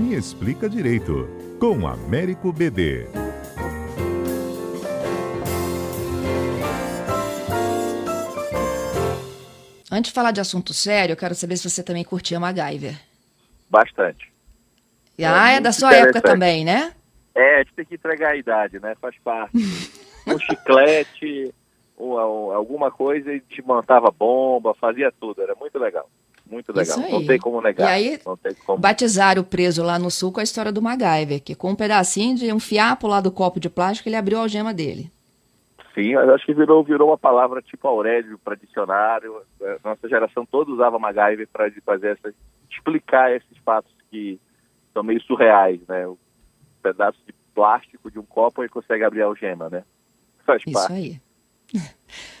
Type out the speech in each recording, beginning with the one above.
Me Explica Direito, com Américo BD. Antes de falar de assunto sério, eu quero saber se você também curtia MacGyver. Bastante. Ah, é, é da sua época também, né? É, a gente tem que entregar a idade, né? Faz parte. um chiclete, alguma coisa e te montava bomba, fazia tudo. Era muito legal. Muito legal. Não tem como negar. E aí, como... batizaram o preso lá no sul com a história do MacGyver, que com um pedacinho de um fiapo lá do copo de plástico, ele abriu a algema dele. Sim, acho que virou, virou uma palavra tipo Aurélio para dicionário. É, nossa geração toda usava MacGyver para fazer essa, explicar esses fatos que são meio surreais, né? Um pedaço de plástico de um copo e consegue abrir a algema, né? Faz Isso parte. aí.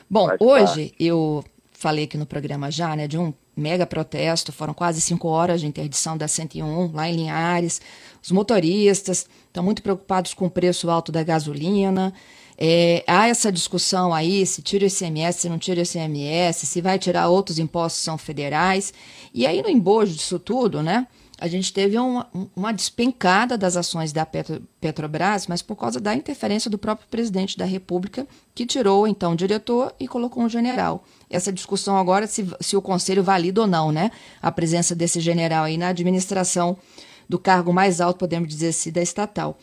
Bom, Faz hoje parte. eu falei aqui no programa já, né, de um mega protesto, foram quase cinco horas de interdição da 101 lá em Linhares. Os motoristas estão muito preocupados com o preço alto da gasolina. É, há essa discussão aí se tira o ICMS, se não tira o ICMS, se vai tirar outros impostos são federais. E aí, no embojo disso tudo, né? A gente teve uma, uma despencada das ações da Petro, Petrobras, mas por causa da interferência do próprio presidente da República, que tirou então o diretor e colocou um general. Essa discussão agora se, se o conselho valida ou não, né? A presença desse general aí na administração do cargo mais alto, podemos dizer assim, da estatal.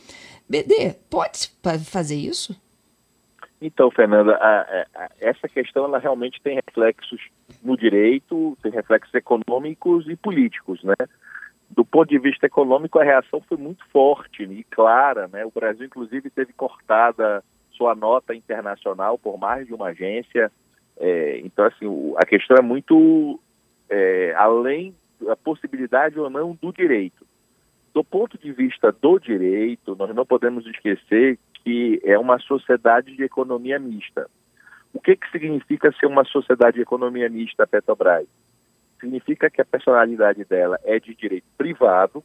BD, pode fazer isso? Então, Fernanda, a, a, essa questão ela realmente tem reflexos no direito, tem reflexos econômicos e políticos, né? Do ponto de vista econômico, a reação foi muito forte e clara, né? O Brasil, inclusive, teve cortada sua nota internacional por mais de uma agência. É, então, assim, a questão é muito é, além da possibilidade ou não do direito. Do ponto de vista do direito, nós não podemos esquecer que é uma sociedade de economia mista. O que, que significa ser uma sociedade de economia mista, Petrobras? Significa que a personalidade dela é de direito privado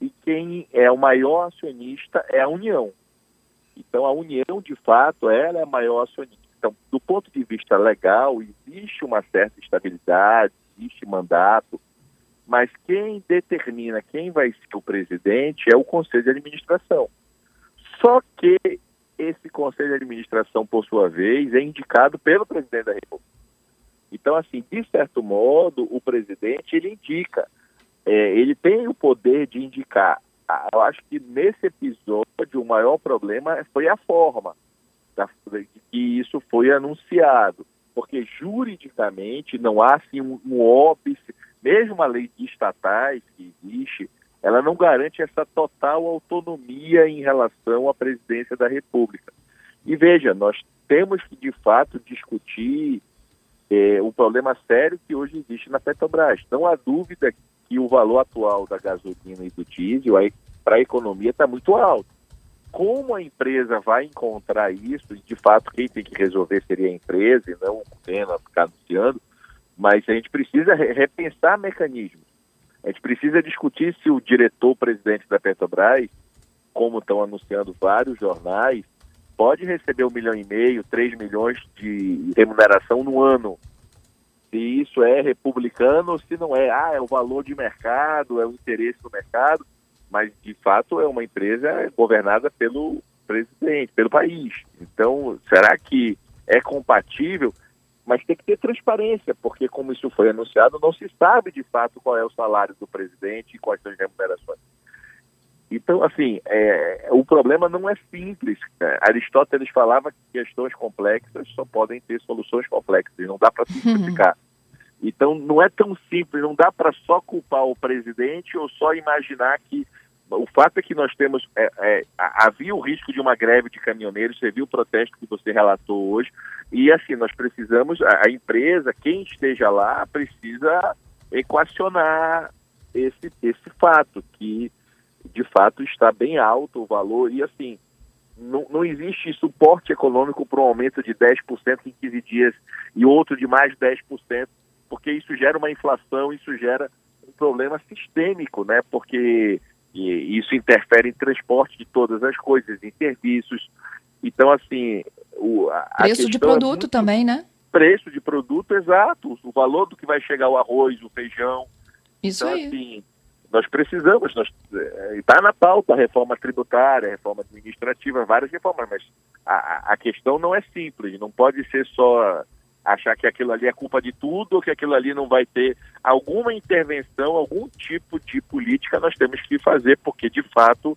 e quem é o maior acionista é a União. Então, a União, de fato, ela é a maior acionista. Então, do ponto de vista legal, existe uma certa estabilidade, existe mandato, mas quem determina quem vai ser o presidente é o Conselho de Administração. Só que esse conselho de administração, por sua vez, é indicado pelo presidente da República. Então, assim, de certo modo, o presidente ele indica, é, ele tem o poder de indicar. Ah, eu acho que nesse episódio o maior problema foi a forma da, que isso foi anunciado, porque juridicamente não há assim um, um óbice, mesmo a lei de estatais que existe, ela não garante essa total autonomia em relação à presidência da República. E veja, nós temos que, de fato, discutir é, o problema sério que hoje existe na Petrobras. Não há dúvida que o valor atual da gasolina e do diesel para a economia está muito alto. Como a empresa vai encontrar isso, e de fato quem tem que resolver seria a empresa e não o governo ficar anunciando, mas a gente precisa repensar mecanismos. A gente precisa discutir se o diretor-presidente da Petrobras, como estão anunciando vários jornais, pode receber um milhão e meio, três milhões de remuneração no ano. Se isso é republicano se não é. Ah, é o valor de mercado, é o interesse do mercado, mas de fato é uma empresa governada pelo presidente, pelo país. Então, será que é compatível? mas tem que ter transparência, porque como isso foi anunciado, não se sabe de fato qual é o salário do presidente e quais são as remunerações. Então, assim, é, o problema não é simples. É, Aristóteles falava que questões complexas só podem ter soluções complexas, não dá para simplificar. Então, não é tão simples, não dá para só culpar o presidente ou só imaginar que o fato é que nós temos. É, é, havia o risco de uma greve de caminhoneiros, você viu o protesto que você relatou hoje, e assim, nós precisamos, a, a empresa, quem esteja lá, precisa equacionar esse, esse fato, que de fato está bem alto o valor, e assim, não, não existe suporte econômico para um aumento de 10% em 15 dias e outro de mais 10%, porque isso gera uma inflação, isso gera um problema sistêmico, né? Porque isso interfere em transporte de todas as coisas, em serviços. Então, assim. O, preço de é produto é também, né? Preço de produto, exato. O valor do que vai chegar o arroz, o feijão. Isso então, aí. Assim, nós precisamos, está é, na pauta a reforma tributária, a reforma administrativa, várias reformas, mas a, a questão não é simples, não pode ser só achar que aquilo ali é culpa de tudo, ou que aquilo ali não vai ter alguma intervenção, algum tipo de política nós temos que fazer, porque de fato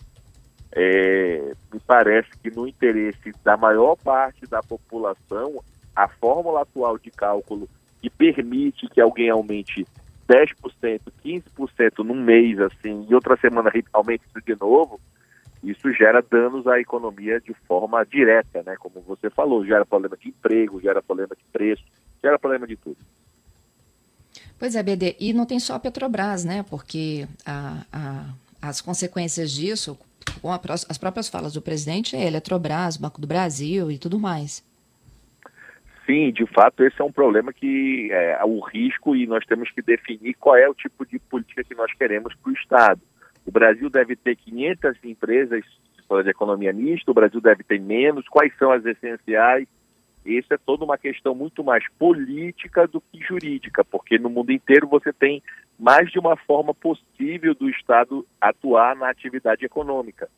é, me parece que no interesse da maior parte da população, a fórmula atual de cálculo que permite que alguém aumente 10%, 15% num mês, assim, e outra semana aumente isso de novo, isso gera danos à economia de forma direta, né? Como você falou, gera problema de emprego, gera problema de preço, gera problema de tudo. Pois é, BD, e não tem só a Petrobras, né? Porque a, a, as consequências disso, com a, as próprias falas do presidente, é Eletrobras, Banco do Brasil e tudo mais. Sim, de fato, esse é um problema que é o risco e nós temos que definir qual é o tipo de política que nós queremos para o Estado. O Brasil deve ter 500 empresas de economia mista, o Brasil deve ter menos, quais são as essenciais? Isso é toda uma questão muito mais política do que jurídica, porque no mundo inteiro você tem mais de uma forma possível do Estado atuar na atividade econômica.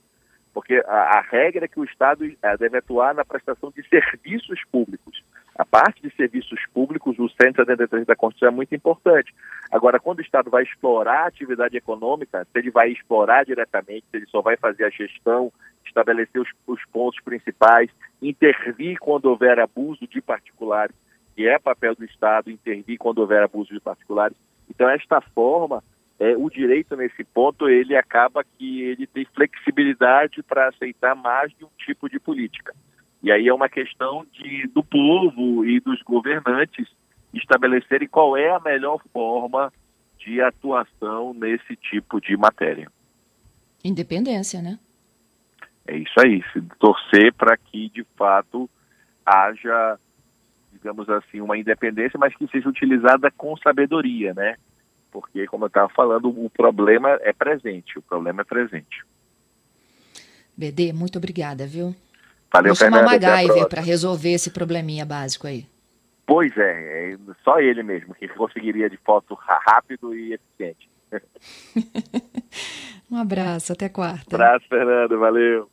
Porque a, a regra é que o Estado eh, deve atuar na prestação de serviços públicos. A parte de serviços públicos, o 173 da Constituição é muito importante. Agora, quando o Estado vai explorar a atividade econômica, se ele vai explorar diretamente, se ele só vai fazer a gestão, estabelecer os, os pontos principais, intervir quando houver abuso de particulares, que é papel do Estado intervir quando houver abuso de particulares. Então, esta forma, é, o direito nesse ponto, ele acaba que ele tem flexibilidade para aceitar mais de um tipo de política. E aí é uma questão de, do povo e dos governantes estabelecerem qual é a melhor forma de atuação nesse tipo de matéria. Independência, né? É isso aí, se torcer para que de fato haja, digamos assim, uma independência, mas que seja utilizada com sabedoria, né? Porque, como eu estava falando, o problema é presente, o problema é presente. BD, muito obrigada, viu? Valeu, Vou chamar o MacGyver para resolver esse probleminha básico aí. Pois é, é, só ele mesmo que conseguiria de foto rápido e eficiente. um abraço, até quarta. Um abraço, Fernando, valeu.